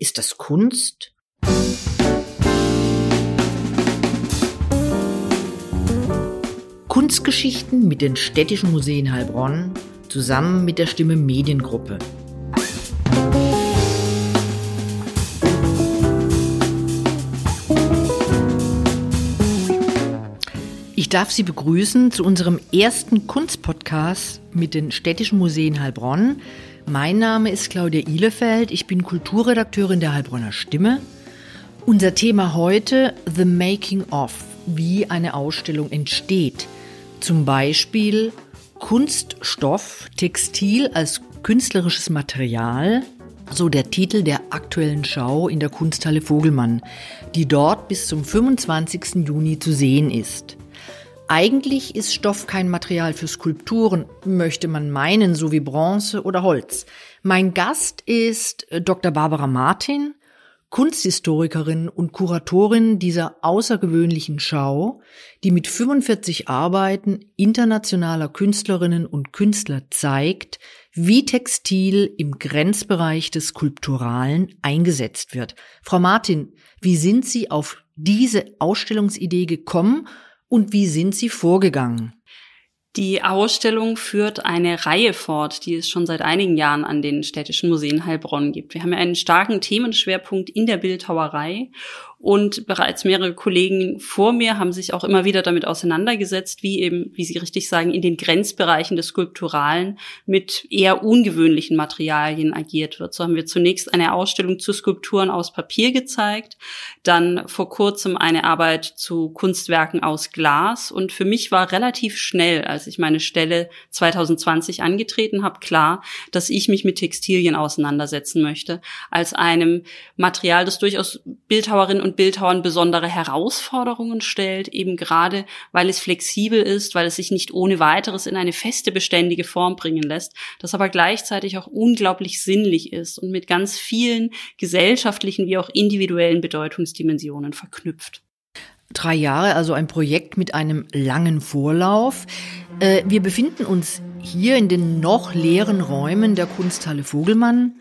Ist das Kunst? Kunstgeschichten mit den städtischen Museen Heilbronn zusammen mit der Stimme Mediengruppe. Ich darf Sie begrüßen zu unserem ersten Kunstpodcast mit den städtischen Museen Heilbronn. Mein Name ist Claudia Ihlefeld, ich bin Kulturredakteurin der Heilbronner Stimme. Unser Thema heute The Making of, wie eine Ausstellung entsteht. Zum Beispiel Kunststoff, Textil als künstlerisches Material, so der Titel der aktuellen Schau in der Kunsthalle Vogelmann, die dort bis zum 25. Juni zu sehen ist. Eigentlich ist Stoff kein Material für Skulpturen, möchte man meinen, so wie Bronze oder Holz. Mein Gast ist äh, Dr. Barbara Martin, Kunsthistorikerin und Kuratorin dieser außergewöhnlichen Schau, die mit 45 Arbeiten internationaler Künstlerinnen und Künstler zeigt, wie Textil im Grenzbereich des Skulpturalen eingesetzt wird. Frau Martin, wie sind Sie auf diese Ausstellungsidee gekommen und wie sind Sie vorgegangen? Die Ausstellung führt eine Reihe fort, die es schon seit einigen Jahren an den städtischen Museen Heilbronn gibt. Wir haben ja einen starken Themenschwerpunkt in der Bildhauerei und bereits mehrere Kollegen vor mir haben sich auch immer wieder damit auseinandergesetzt, wie eben, wie Sie richtig sagen, in den Grenzbereichen des Skulpturalen mit eher ungewöhnlichen Materialien agiert wird. So haben wir zunächst eine Ausstellung zu Skulpturen aus Papier gezeigt, dann vor kurzem eine Arbeit zu Kunstwerken aus Glas und für mich war relativ schnell, als ich meine Stelle 2020 angetreten habe, klar, dass ich mich mit Textilien auseinandersetzen möchte, als einem Material, das durchaus Bildhauerinnen und Bildhauern besondere Herausforderungen stellt, eben gerade weil es flexibel ist, weil es sich nicht ohne weiteres in eine feste, beständige Form bringen lässt, das aber gleichzeitig auch unglaublich sinnlich ist und mit ganz vielen gesellschaftlichen wie auch individuellen Bedeutungsdimensionen verknüpft. Drei Jahre, also ein Projekt mit einem langen Vorlauf. Äh, wir befinden uns hier in den noch leeren Räumen der Kunsthalle Vogelmann.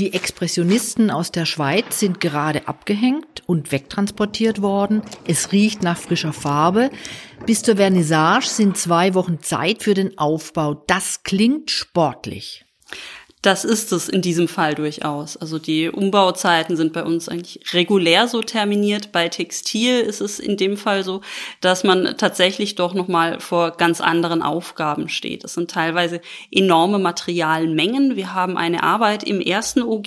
Die Expressionisten aus der Schweiz sind gerade abgehängt und wegtransportiert worden. Es riecht nach frischer Farbe. Bis zur Vernissage sind zwei Wochen Zeit für den Aufbau. Das klingt sportlich. Das ist es in diesem Fall durchaus. Also die Umbauzeiten sind bei uns eigentlich regulär so terminiert. Bei Textil ist es in dem Fall so, dass man tatsächlich doch noch mal vor ganz anderen Aufgaben steht. Es sind teilweise enorme Materialmengen. Wir haben eine Arbeit im ersten OG,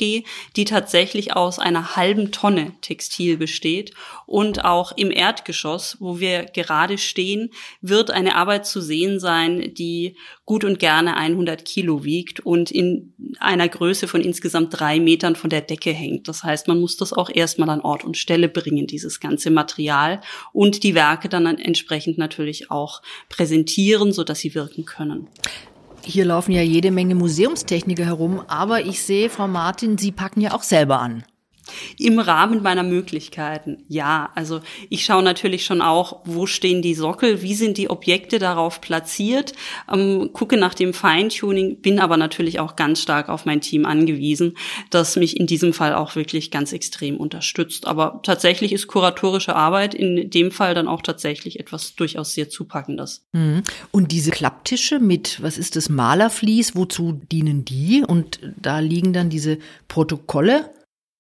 die tatsächlich aus einer halben Tonne Textil besteht und auch im Erdgeschoss, wo wir gerade stehen, wird eine Arbeit zu sehen sein, die gut und gerne 100 Kilo wiegt und in einer Größe von insgesamt drei Metern von der Decke hängt. Das heißt, man muss das auch erstmal an Ort und Stelle bringen, dieses ganze Material und die Werke dann entsprechend natürlich auch präsentieren, so dass sie wirken können. Hier laufen ja jede Menge Museumstechniker herum, aber ich sehe, Frau Martin, Sie packen ja auch selber an. Im Rahmen meiner Möglichkeiten, ja. Also ich schaue natürlich schon auch, wo stehen die Sockel, wie sind die Objekte darauf platziert, ähm, gucke nach dem Feintuning, bin aber natürlich auch ganz stark auf mein Team angewiesen, das mich in diesem Fall auch wirklich ganz extrem unterstützt. Aber tatsächlich ist kuratorische Arbeit in dem Fall dann auch tatsächlich etwas durchaus sehr Zupackendes. Mhm. Und diese Klapptische mit, was ist das, Malerflies, wozu dienen die? Und da liegen dann diese Protokolle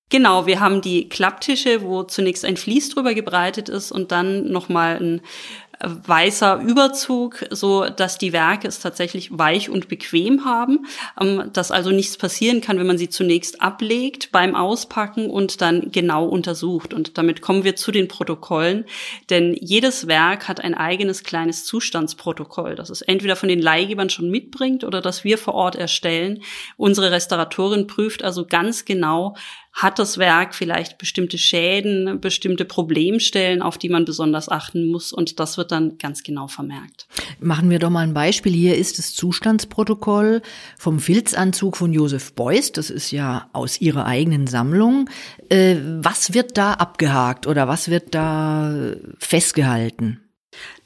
Genau, wir haben die Klapptische, wo zunächst ein Vlies drüber gebreitet ist und dann nochmal ein weißer Überzug, so dass die Werke es tatsächlich weich und bequem haben, ähm, dass also nichts passieren kann, wenn man sie zunächst ablegt beim Auspacken und dann genau untersucht. Und damit kommen wir zu den Protokollen, denn jedes Werk hat ein eigenes kleines Zustandsprotokoll, das es entweder von den Leihgebern schon mitbringt oder das wir vor Ort erstellen. Unsere Restauratorin prüft also ganz genau, hat das Werk vielleicht bestimmte Schäden, bestimmte Problemstellen, auf die man besonders achten muss und das wird dann ganz genau vermerkt. Machen wir doch mal ein Beispiel. Hier ist das Zustandsprotokoll vom Filzanzug von Josef Beuys. Das ist ja aus ihrer eigenen Sammlung. Äh, was wird da abgehakt oder was wird da festgehalten?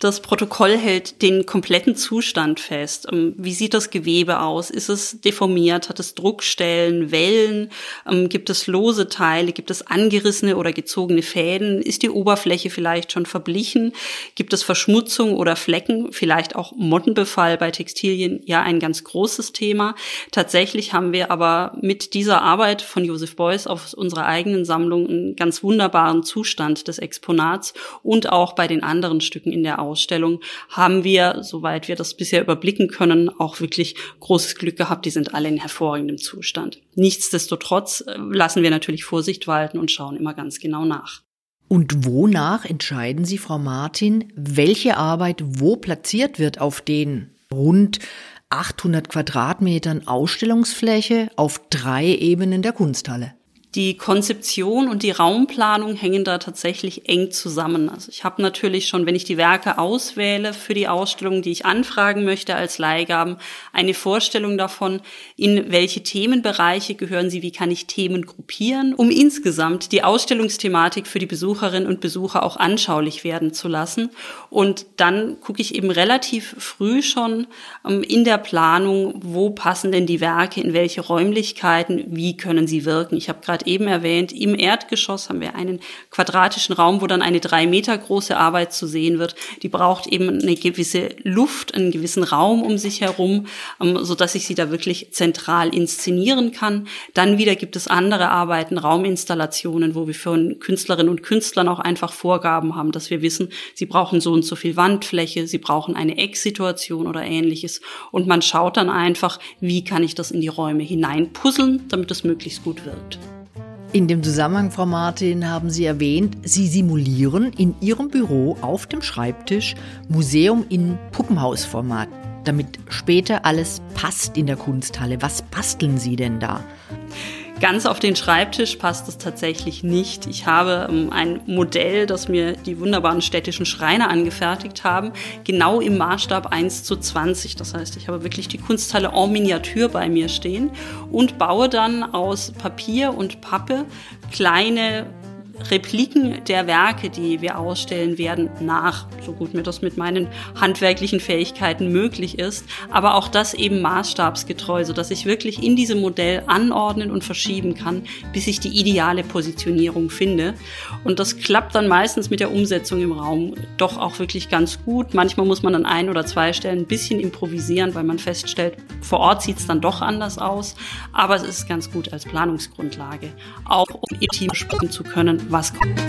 Das Protokoll hält den kompletten Zustand fest. Ähm, wie sieht das Gewebe aus? Ist es deformiert? Hat es Druckstellen, Wellen? Ähm, gibt es lose Teile? Gibt es angerissene oder gezogene Fäden? Ist die Oberfläche vielleicht schon verblichen? Gibt es Verschmutzung oder Flecken? Vielleicht auch Mottenbefall bei Textilien? Ja, ein ganz großes Thema. Tatsächlich haben wir aber mit dieser Arbeit von Joseph Beuys auf unserer eigenen Sammlung einen ganz wunderbaren Zustand des Exponats und auch bei den anderen Stücken in der Ausstellung Ausstellung haben wir, soweit wir das bisher überblicken können, auch wirklich großes Glück gehabt. Die sind alle in hervorragendem Zustand. Nichtsdestotrotz äh, lassen wir natürlich Vorsicht walten und schauen immer ganz genau nach. Und wonach entscheiden Sie, Frau Martin, welche Arbeit wo platziert wird auf den rund 800 Quadratmetern Ausstellungsfläche auf drei Ebenen der Kunsthalle? Die Konzeption und die Raumplanung hängen da tatsächlich eng zusammen. Also ich habe natürlich schon, wenn ich die Werke auswähle für die Ausstellung, die ich anfragen möchte als Leihgaben, eine Vorstellung davon, in welche Themenbereiche gehören sie, wie kann ich Themen gruppieren, um insgesamt die Ausstellungsthematik für die Besucherinnen und Besucher auch anschaulich werden zu lassen. Und dann gucke ich eben relativ früh schon ähm, in der Planung, wo passen denn die Werke, in welche Räumlichkeiten, wie können sie wirken. Ich habe gerade gerade eben erwähnt, im Erdgeschoss haben wir einen quadratischen Raum, wo dann eine drei Meter große Arbeit zu sehen wird. Die braucht eben eine gewisse Luft, einen gewissen Raum um sich herum, ähm, so dass ich sie da wirklich zentral inszenieren kann. Dann wieder gibt es andere Arbeiten, Rauminstallationen, wo wir für Künstlerinnen und Künstlern auch einfach Vorgaben haben, dass wir wissen, sie brauchen so und so viel Wandfläche, sie brauchen eine Ecksituation oder ähnliches. Und man schaut dann einfach, wie kann ich das in die Räume hineinpuzzeln, damit es möglichst gut wirkt. In dem Zusammenhang, Frau Martin, haben Sie erwähnt, Sie simulieren in Ihrem Büro auf dem Schreibtisch Museum in Puppenhausformat, damit später alles passt in der Kunsthalle. Was basteln Sie denn da? Ganz auf den Schreibtisch passt es tatsächlich nicht. Ich habe ähm, ein Modell, das mir die wunderbaren städtischen Schreiner angefertigt haben, genau im Maßstab 1 zu 20. Das heißt, ich habe wirklich die Kunsthalle en Miniatur bei mir stehen und baue dann aus Papier und Pappe kleine Repliken der Werke, die wir ausstellen werden, nach, so gut mir das mit meinen handwerklichen Fähigkeiten möglich ist. Aber auch das eben maßstabsgetreu, so dass ich wirklich in diesem Modell anordnen und verschieben kann, bis ich die ideale Positionierung finde. Und das klappt dann meistens mit der Umsetzung im Raum doch auch wirklich ganz gut. Manchmal muss man an ein oder zwei Stellen ein bisschen improvisieren, weil man feststellt, vor Ort sieht es dann doch anders aus. Aber es ist ganz gut als Planungsgrundlage, auch um ihr Team sprechen zu können, was kommt.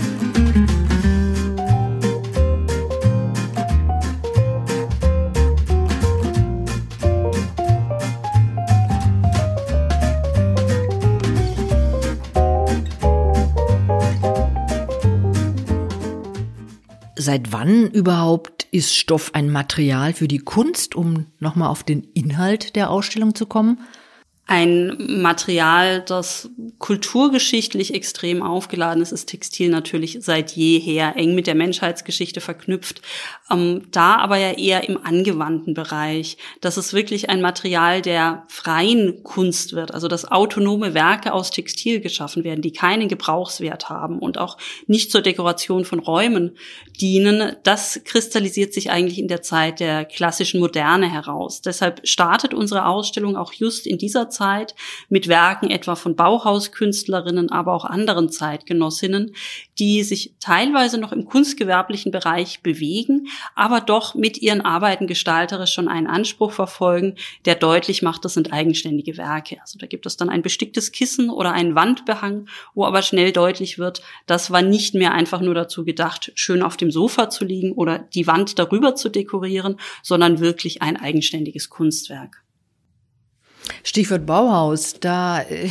Seit wann überhaupt ist Stoff ein Material für die Kunst, um nochmal auf den Inhalt der Ausstellung zu kommen? Ein Material, das kulturgeschichtlich extrem aufgeladen ist, ist Textil natürlich seit jeher eng mit der Menschheitsgeschichte verknüpft. Ähm, da aber ja eher im angewandten Bereich. Das ist wirklich ein Material der freien Kunst wird, also dass autonome Werke aus Textil geschaffen werden, die keinen Gebrauchswert haben und auch nicht zur Dekoration von Räumen dienen. Das kristallisiert sich eigentlich in der Zeit der klassischen Moderne heraus. Deshalb startet unsere Ausstellung auch just in dieser Zeit mit Werken etwa von Bauhauskünstlerinnen, aber auch anderen Zeitgenossinnen, die sich teilweise noch im kunstgewerblichen Bereich bewegen, aber doch mit ihren Arbeiten gestalterisch schon einen Anspruch verfolgen, der deutlich macht, das sind eigenständige Werke. Also da gibt es dann ein besticktes Kissen oder einen Wandbehang, wo aber schnell deutlich wird, das war nicht mehr einfach nur dazu gedacht, schön auf dem Sofa zu liegen oder die Wand darüber zu dekorieren, sondern wirklich ein eigenständiges Kunstwerk. Stichwort Bauhaus, da äh,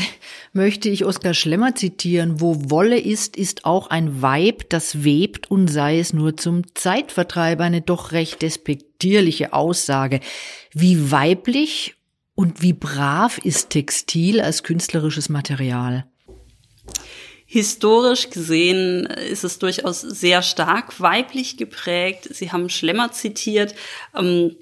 möchte ich Oskar Schlemmer zitieren. Wo Wolle ist, ist auch ein Weib, das webt und sei es nur zum Zeitvertreib. Eine doch recht despektierliche Aussage. Wie weiblich und wie brav ist Textil als künstlerisches Material? Historisch gesehen ist es durchaus sehr stark weiblich geprägt. Sie haben Schlemmer zitiert, ähm,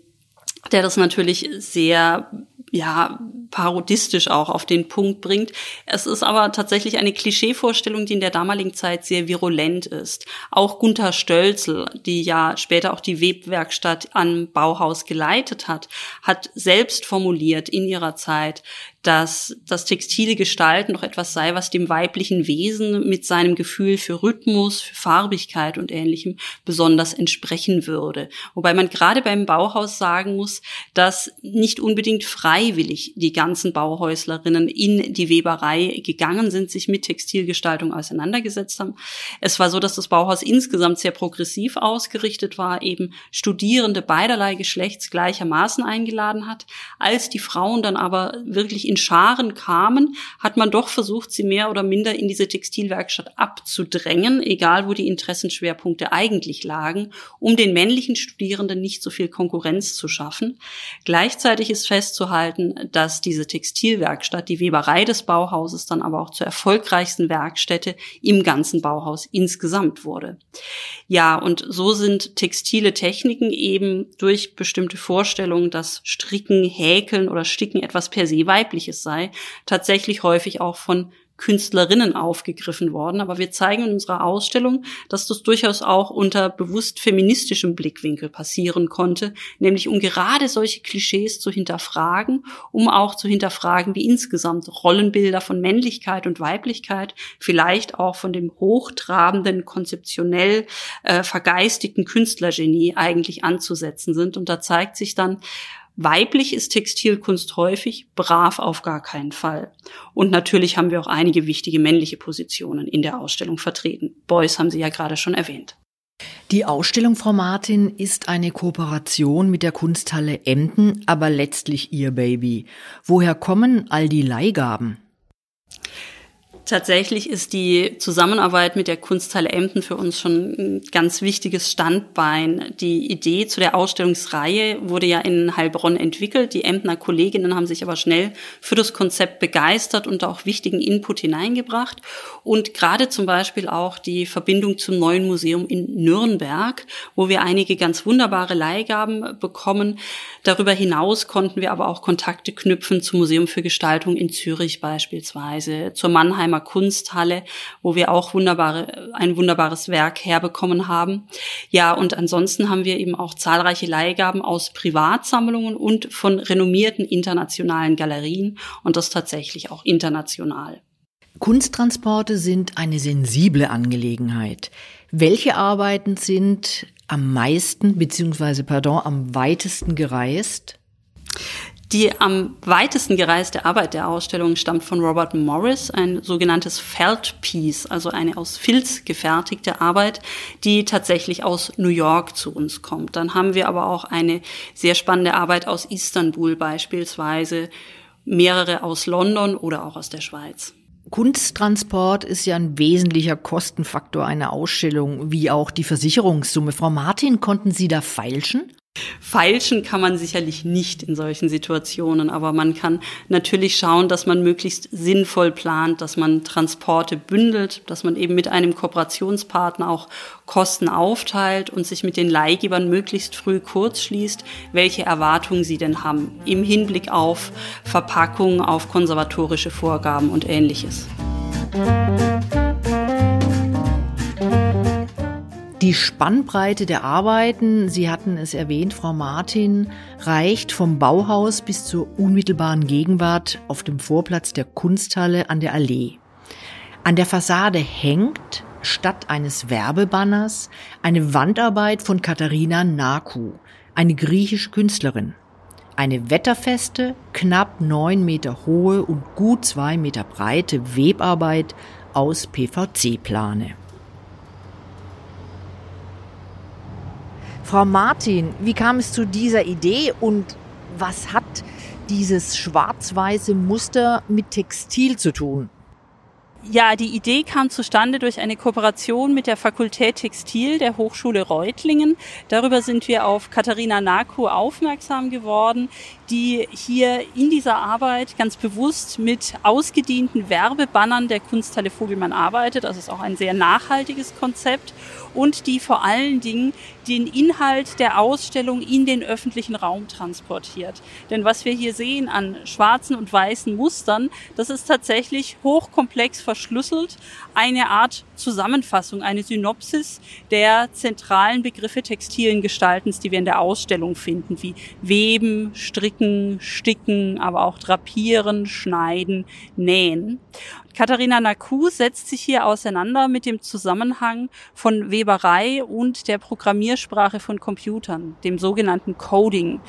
der das natürlich sehr ja, parodistisch auch auf den Punkt bringt. Es ist aber tatsächlich eine Klischeevorstellung, die in der damaligen Zeit sehr virulent ist. Auch Gunther Stölzel, die ja später auch die Webwerkstatt am Bauhaus geleitet hat, hat selbst formuliert in ihrer Zeit, dass das textile Gestalten doch etwas sei, was dem weiblichen Wesen mit seinem Gefühl für Rhythmus, für Farbigkeit und ähnlichem besonders entsprechen würde. Wobei man gerade beim Bauhaus sagen muss, dass nicht unbedingt freiwillig die ganzen Bauhäuslerinnen in die Weberei gegangen sind, sich mit Textilgestaltung auseinandergesetzt haben. Es war so, dass das Bauhaus insgesamt sehr progressiv ausgerichtet war, eben Studierende beiderlei Geschlechts gleichermaßen eingeladen hat. Als die Frauen dann aber wirklich in Scharen kamen, hat man doch versucht, sie mehr oder minder in diese Textilwerkstatt abzudrängen, egal wo die Interessenschwerpunkte eigentlich lagen, um den männlichen Studierenden nicht so viel Konkurrenz zu schaffen. Gleichzeitig ist festzuhalten, dass diese Textilwerkstatt, die Weberei des Bauhauses, dann aber auch zur erfolgreichsten Werkstätte im ganzen Bauhaus insgesamt wurde. Ja, und so sind textile Techniken eben durch bestimmte Vorstellungen, dass Stricken, Häkeln oder Sticken etwas per se weiblich weibliches sei, tatsächlich häufig auch von Künstlerinnen aufgegriffen worden. Aber wir zeigen in unserer Ausstellung, dass das durchaus auch unter bewusst feministischem Blickwinkel passieren konnte, nämlich um gerade solche Klischees zu hinterfragen, um auch zu hinterfragen, wie insgesamt Rollenbilder von Männlichkeit und Weiblichkeit, vielleicht auch von dem hochtrabenden, konzeptionell äh, vergeistigten Künstlergenie eigentlich anzusetzen sind. Und da zeigt sich dann, Weiblich ist Textilkunst häufig, brav auf gar keinen Fall. Und natürlich haben wir auch einige wichtige männliche Positionen in der Ausstellung vertreten. Beuys haben Sie ja gerade schon erwähnt. Die Ausstellung, Frau Martin, ist eine Kooperation mit der Kunsthalle Emden, aber letztlich Ihr Baby. Woher kommen all die Leihgaben? Tatsächlich ist die Zusammenarbeit mit der Kunsthalle Emden für uns schon ein ganz wichtiges Standbein. Die Idee zu der Ausstellungsreihe wurde ja in Heilbronn entwickelt. Die Emdener Kolleginnen haben sich aber schnell für das Konzept begeistert und auch wichtigen Input hineingebracht. Und gerade zum Beispiel auch die Verbindung zum neuen Museum in Nürnberg, wo wir einige ganz wunderbare Leihgaben bekommen. Darüber hinaus konnten wir aber auch Kontakte knüpfen zum Museum für Gestaltung in Zürich beispielsweise, zur Mannheimer Kunsthalle, wo wir auch wunderbare, ein wunderbares Werk herbekommen haben. Ja, und ansonsten haben wir eben auch zahlreiche Leihgaben aus Privatsammlungen und von renommierten internationalen Galerien und das tatsächlich auch international. Kunsttransporte sind eine sensible Angelegenheit. Welche Arbeiten sind am meisten bzw. pardon am weitesten gereist? Die am weitesten gereiste Arbeit der Ausstellung stammt von Robert Morris, ein sogenanntes Feldpiece, also eine aus Filz gefertigte Arbeit, die tatsächlich aus New York zu uns kommt. Dann haben wir aber auch eine sehr spannende Arbeit aus Istanbul beispielsweise, mehrere aus London oder auch aus der Schweiz. Kunsttransport ist ja ein wesentlicher Kostenfaktor einer Ausstellung, wie auch die Versicherungssumme. Frau Martin, konnten Sie da feilschen? Feilschen kann man sicherlich nicht in solchen Situationen, aber man kann natürlich schauen, dass man möglichst sinnvoll plant, dass man Transporte bündelt, dass man eben mit einem Kooperationspartner auch Kosten aufteilt und sich mit den Leihgebern möglichst früh kurz schließt, welche Erwartungen sie denn haben im Hinblick auf Verpackung, auf konservatorische Vorgaben und ähnliches. Die Spannbreite der Arbeiten, Sie hatten es erwähnt, Frau Martin, reicht vom Bauhaus bis zur unmittelbaren Gegenwart auf dem Vorplatz der Kunsthalle an der Allee. An der Fassade hängt statt eines Werbebanners eine Wandarbeit von Katharina Naku, eine griechische Künstlerin. Eine wetterfeste, knapp neun Meter hohe und gut zwei Meter breite Webarbeit aus PVC-Plane. Frau Martin, wie kam es zu dieser Idee und was hat dieses schwarz-weiße Muster mit Textil zu tun? Ja, die Idee kam zustande durch eine Kooperation mit der Fakultät Textil der Hochschule Reutlingen. Darüber sind wir auf Katharina Naku aufmerksam geworden, die hier in dieser Arbeit ganz bewusst mit ausgedienten Werbebannern der Kunsthalle Vogelmann arbeitet. Das ist auch ein sehr nachhaltiges Konzept und die vor allen Dingen den Inhalt der Ausstellung in den öffentlichen Raum transportiert. Denn was wir hier sehen an schwarzen und weißen Mustern, das ist tatsächlich hochkomplex verschlüsselt, eine Art Zusammenfassung, eine Synopsis der zentralen Begriffe textilen Gestaltens, die wir in der Ausstellung finden, wie Weben, Stricken, Sticken, aber auch Drapieren, Schneiden, Nähen. Katharina Naku setzt sich hier auseinander mit dem Zusammenhang von Weberei und der Programmiersprache von Computern, dem sogenannten Coding.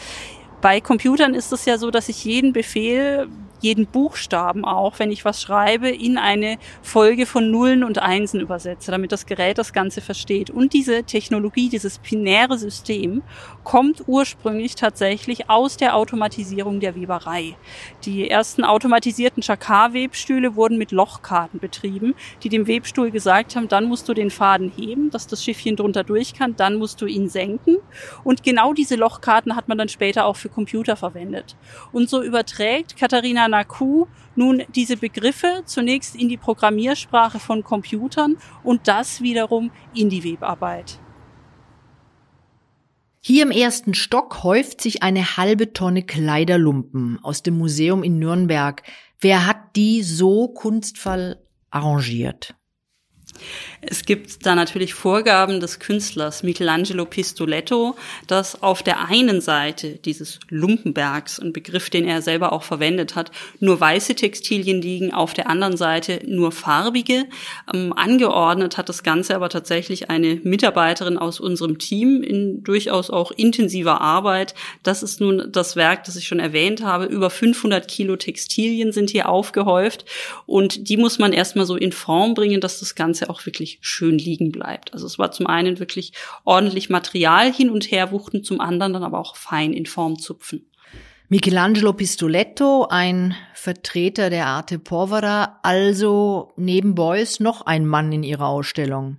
Bei Computern ist es ja so, dass ich jeden Befehl jeden Buchstaben auch, wenn ich was schreibe, in eine Folge von Nullen und Einsen übersetze, damit das Gerät das Ganze versteht. Und diese Technologie, dieses binäre System, kommt ursprünglich tatsächlich aus der Automatisierung der Weberei. Die ersten automatisierten Chakar-Webstühle wurden mit Lochkarten betrieben, die dem Webstuhl gesagt haben, dann musst du den Faden heben, dass das Schiffchen drunter durch kann, dann musst du ihn senken. Und genau diese Lochkarten hat man dann später auch für Computer verwendet. Und so überträgt Katharina Naku nun diese Begriffe zunächst in die Programmiersprache von Computern und das wiederum in die Webarbeit. Hier im ersten Stock häuft sich eine halbe Tonne Kleiderlumpen aus dem Museum in Nürnberg. Wer hat die so kunstvoll arrangiert? Es gibt da natürlich Vorgaben des Künstlers Michelangelo Pistoletto, dass auf der einen Seite dieses Lumpenbergs, ein Begriff, den er selber auch verwendet hat, nur weiße Textilien liegen, auf der anderen Seite nur farbige. Ähm, angeordnet hat das Ganze aber tatsächlich eine Mitarbeiterin aus unserem Team in durchaus auch intensiver Arbeit. Das ist nun das Werk, das ich schon erwähnt habe. Über 500 Kilo Textilien sind hier aufgehäuft und die muss man erstmal so in Form bringen, dass das Ganze auch wirklich wirklich schön liegen bleibt. Also es war zum einen wirklich ordentlich Material hin und her wuchten, zum anderen dann aber auch fein in Form zupfen. Michelangelo Pistoletto, ein Vertreter der Arte Povera, also neben Beuys noch ein Mann in ihrer Ausstellung.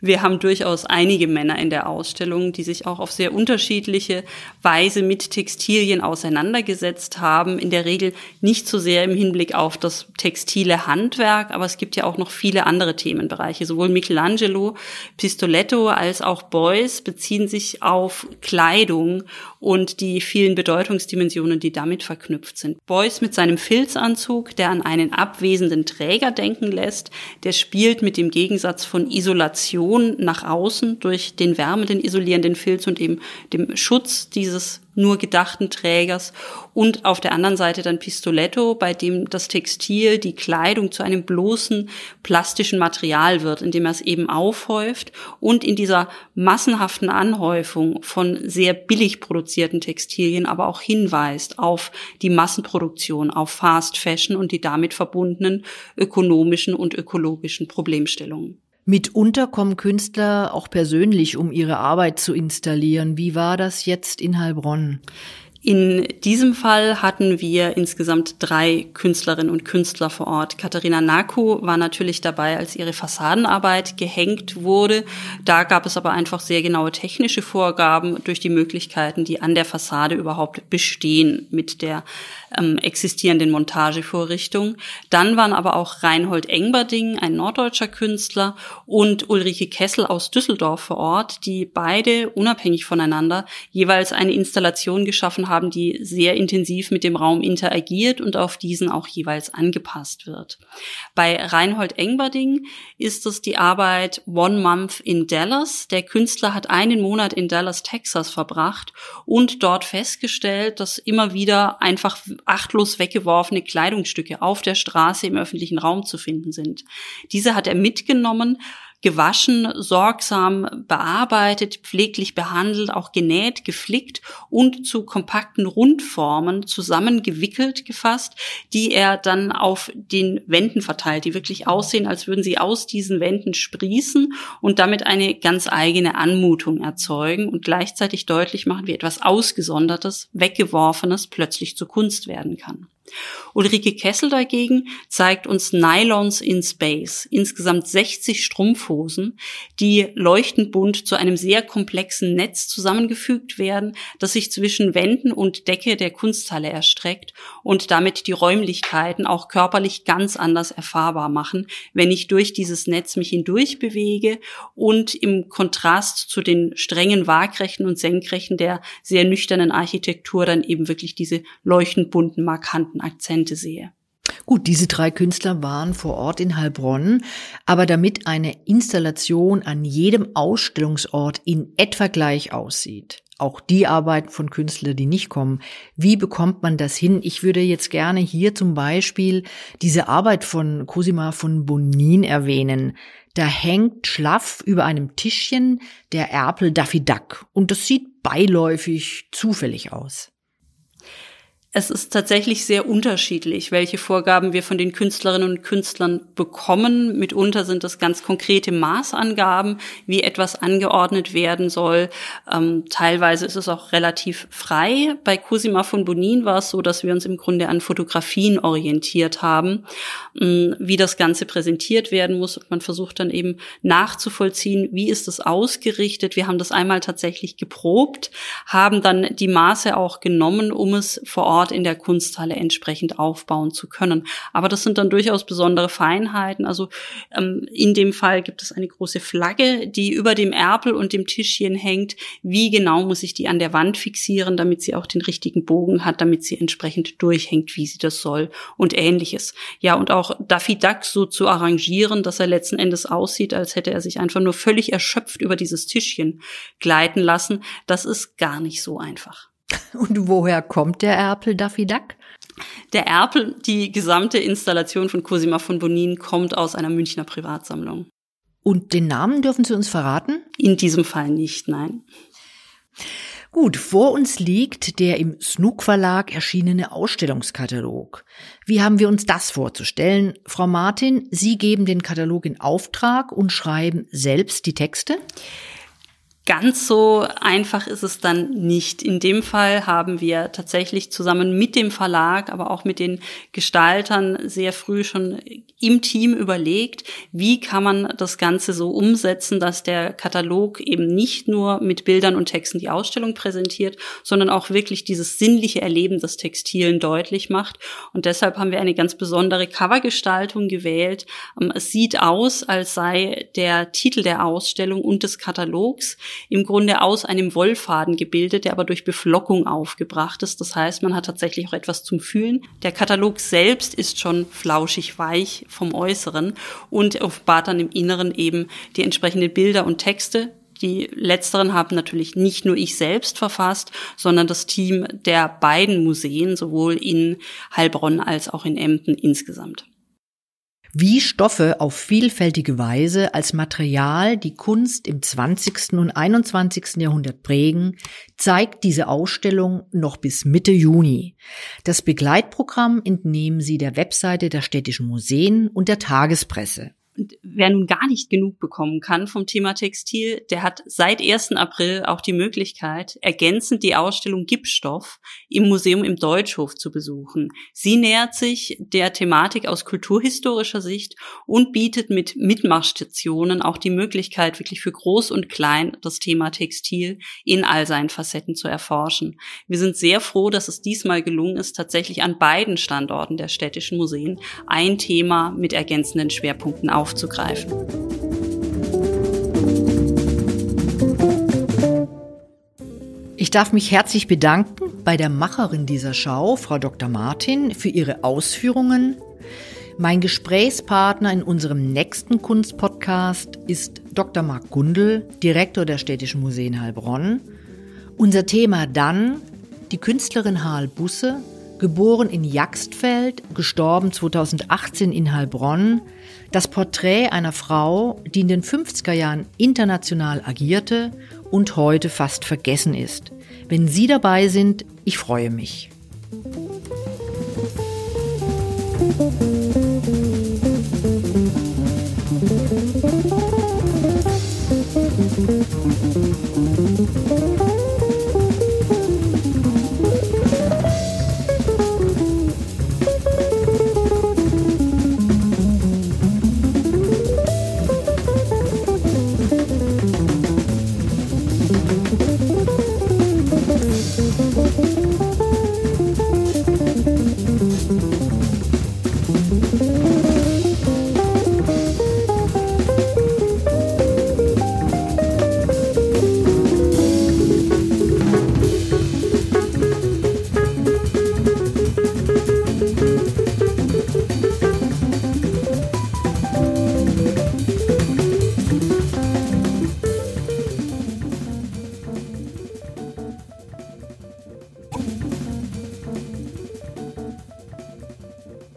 Wir haben durchaus einige Männer in der Ausstellung, die sich auch auf sehr unterschiedliche Weise mit Textilien auseinandergesetzt haben. In der Regel nicht so sehr im Hinblick auf das textile Handwerk, aber es gibt ja auch noch viele andere Themenbereiche. Sowohl Michelangelo, Pistoletto als auch Beuys beziehen sich auf Kleidung und die vielen Bedeutungsdimensionen, die damit verknüpft sind. Beuys mit seinem Filzanzug, der an einen abwesenden Träger denken lässt, der spielt mit dem Gegensatz von Isolation nach außen durch den wärmenden isolierenden Filz und eben dem Schutz dieses nur gedachten Trägers und auf der anderen Seite dann Pistoletto, bei dem das Textil, die Kleidung zu einem bloßen plastischen Material wird, indem er es eben aufhäuft und in dieser massenhaften Anhäufung von sehr billig produzierten Textilien aber auch hinweist auf die Massenproduktion, auf Fast Fashion und die damit verbundenen ökonomischen und ökologischen Problemstellungen. Mitunter kommen Künstler auch persönlich, um ihre Arbeit zu installieren. Wie war das jetzt in Heilbronn? In diesem Fall hatten wir insgesamt drei Künstlerinnen und Künstler vor Ort. Katharina Naku war natürlich dabei, als ihre Fassadenarbeit gehängt wurde. Da gab es aber einfach sehr genaue technische Vorgaben durch die Möglichkeiten, die an der Fassade überhaupt bestehen mit der ähm, existierenden Montagevorrichtung. Dann waren aber auch Reinhold Engberding, ein norddeutscher Künstler, und Ulrike Kessel aus Düsseldorf vor Ort, die beide unabhängig voneinander jeweils eine Installation geschaffen haben, haben, die sehr intensiv mit dem Raum interagiert und auf diesen auch jeweils angepasst wird. Bei Reinhold Engberding ist es die Arbeit One Month in Dallas. Der Künstler hat einen Monat in Dallas, Texas verbracht und dort festgestellt, dass immer wieder einfach achtlos weggeworfene Kleidungsstücke auf der Straße im öffentlichen Raum zu finden sind. Diese hat er mitgenommen, gewaschen, sorgsam bearbeitet, pfleglich behandelt, auch genäht, geflickt und zu kompakten Rundformen zusammengewickelt gefasst, die er dann auf den Wänden verteilt, die wirklich aussehen, als würden sie aus diesen Wänden sprießen und damit eine ganz eigene Anmutung erzeugen und gleichzeitig deutlich machen, wie etwas Ausgesondertes, Weggeworfenes plötzlich zur Kunst werden kann. Ulrike Kessel dagegen zeigt uns Nylons in Space, insgesamt 60 Strumpfhosen, die leuchtend bunt zu einem sehr komplexen Netz zusammengefügt werden, das sich zwischen Wänden und Decke der Kunsthalle erstreckt und damit die Räumlichkeiten auch körperlich ganz anders erfahrbar machen, wenn ich durch dieses Netz mich hindurch bewege und im Kontrast zu den strengen Waagrechten und Senkrechten der sehr nüchternen Architektur dann eben wirklich diese leuchtend bunten, markanten Akzente sehe. Gut, diese drei Künstler waren vor Ort in Heilbronn, aber damit eine Installation an jedem Ausstellungsort in etwa gleich aussieht, auch die Arbeiten von Künstlern, die nicht kommen, wie bekommt man das hin? Ich würde jetzt gerne hier zum Beispiel diese Arbeit von Cosima von Bonin erwähnen. Da hängt schlaff über einem Tischchen der Erpel Daffy Duck und das sieht beiläufig zufällig aus. Es ist tatsächlich sehr unterschiedlich, welche Vorgaben wir von den Künstlerinnen und Künstlern bekommen. Mitunter sind es ganz konkrete Maßangaben, wie etwas angeordnet werden soll. Ähm, teilweise ist es auch relativ frei. Bei Cosima von Bonin war es so, dass wir uns im Grunde an Fotografien orientiert haben, ähm, wie das Ganze präsentiert werden muss. Man versucht dann eben nachzuvollziehen, wie ist es ausgerichtet. Wir haben das einmal tatsächlich geprobt, haben dann die Maße auch genommen, um es vor Ort Ort in der Kunsthalle entsprechend aufbauen zu können. Aber das sind dann durchaus besondere Feinheiten. Also ähm, in dem Fall gibt es eine große Flagge, die über dem Erpel und dem Tischchen hängt. Wie genau muss ich die an der Wand fixieren, damit sie auch den richtigen Bogen hat, damit sie entsprechend durchhängt, wie sie das soll und ähnliches. Ja, und auch Daffy Duck so zu arrangieren, dass er letzten Endes aussieht, als hätte er sich einfach nur völlig erschöpft über dieses Tischchen gleiten lassen, das ist gar nicht so einfach. Und woher kommt der Erpel Daffy Duck? Der Erpel, die gesamte Installation von Cosima von Bonin, kommt aus einer Münchner Privatsammlung. Und den Namen dürfen Sie uns verraten? In diesem Fall nicht, nein. Gut, vor uns liegt der im Snook Verlag erschienene Ausstellungskatalog. Wie haben wir uns das vorzustellen? Frau Martin, Sie geben den Katalog in Auftrag und schreiben selbst die Texte? Ganz so einfach ist es dann nicht. In dem Fall haben wir tatsächlich zusammen mit dem Verlag, aber auch mit den Gestaltern sehr früh schon im Team überlegt, wie kann man das Ganze so umsetzen, dass der Katalog eben nicht nur mit Bildern und Texten die Ausstellung präsentiert, sondern auch wirklich dieses sinnliche Erleben des Textilen deutlich macht. Und deshalb haben wir eine ganz besondere Covergestaltung gewählt. Ähm, es sieht aus, als sei der Titel der Ausstellung und des Katalogs im Grunde aus einem Wollfaden gebildet, der aber durch Beflockung aufgebracht ist. Das heißt, man hat tatsächlich auch etwas zum Fühlen. Der Katalog selbst ist schon flauschig weich vom Äußeren und offenbart dann im Inneren eben die entsprechenden Bilder und Texte, die letzteren haben natürlich nicht nur ich selbst verfasst, sondern das Team der beiden Museen, sowohl in Heilbronn als auch in Emden insgesamt wie Stoffe auf vielfältige Weise als Material die Kunst im 20. und 21. Jahrhundert prägen, zeigt diese Ausstellung noch bis Mitte Juni. Das Begleitprogramm entnehmen Sie der Webseite der städtischen Museen und der Tagespresse. Und wer nun gar nicht genug bekommen kann vom Thema Textil, der hat seit 1. April auch die Möglichkeit, ergänzend die Ausstellung Gipsstoff im Museum im Deutschhof zu besuchen. Sie nähert sich der Thematik aus kulturhistorischer Sicht und bietet mit Mitmachstationen auch die Möglichkeit, wirklich für Groß und Klein das Thema Textil in all seinen Facetten zu erforschen. Wir sind sehr froh, dass es diesmal gelungen ist, tatsächlich an beiden Standorten der städtischen Museen ein Thema mit ergänzenden Schwerpunkten aufzugreifen. Ich darf mich herzlich bedanken bei der Macherin dieser Schau, Frau Dr. Martin, für ihre Ausführungen. Mein Gesprächspartner in unserem nächsten Kunstpodcast ist Dr. Marc Gundel, Direktor der Städtischen Museen Heilbronn. Unser Thema dann die Künstlerin Harl Busse, geboren in Jaxtfeld, gestorben 2018 in Heilbronn, das Porträt einer Frau, die in den 50er Jahren international agierte und heute fast vergessen ist. Wenn Sie dabei sind, ich freue mich. Musik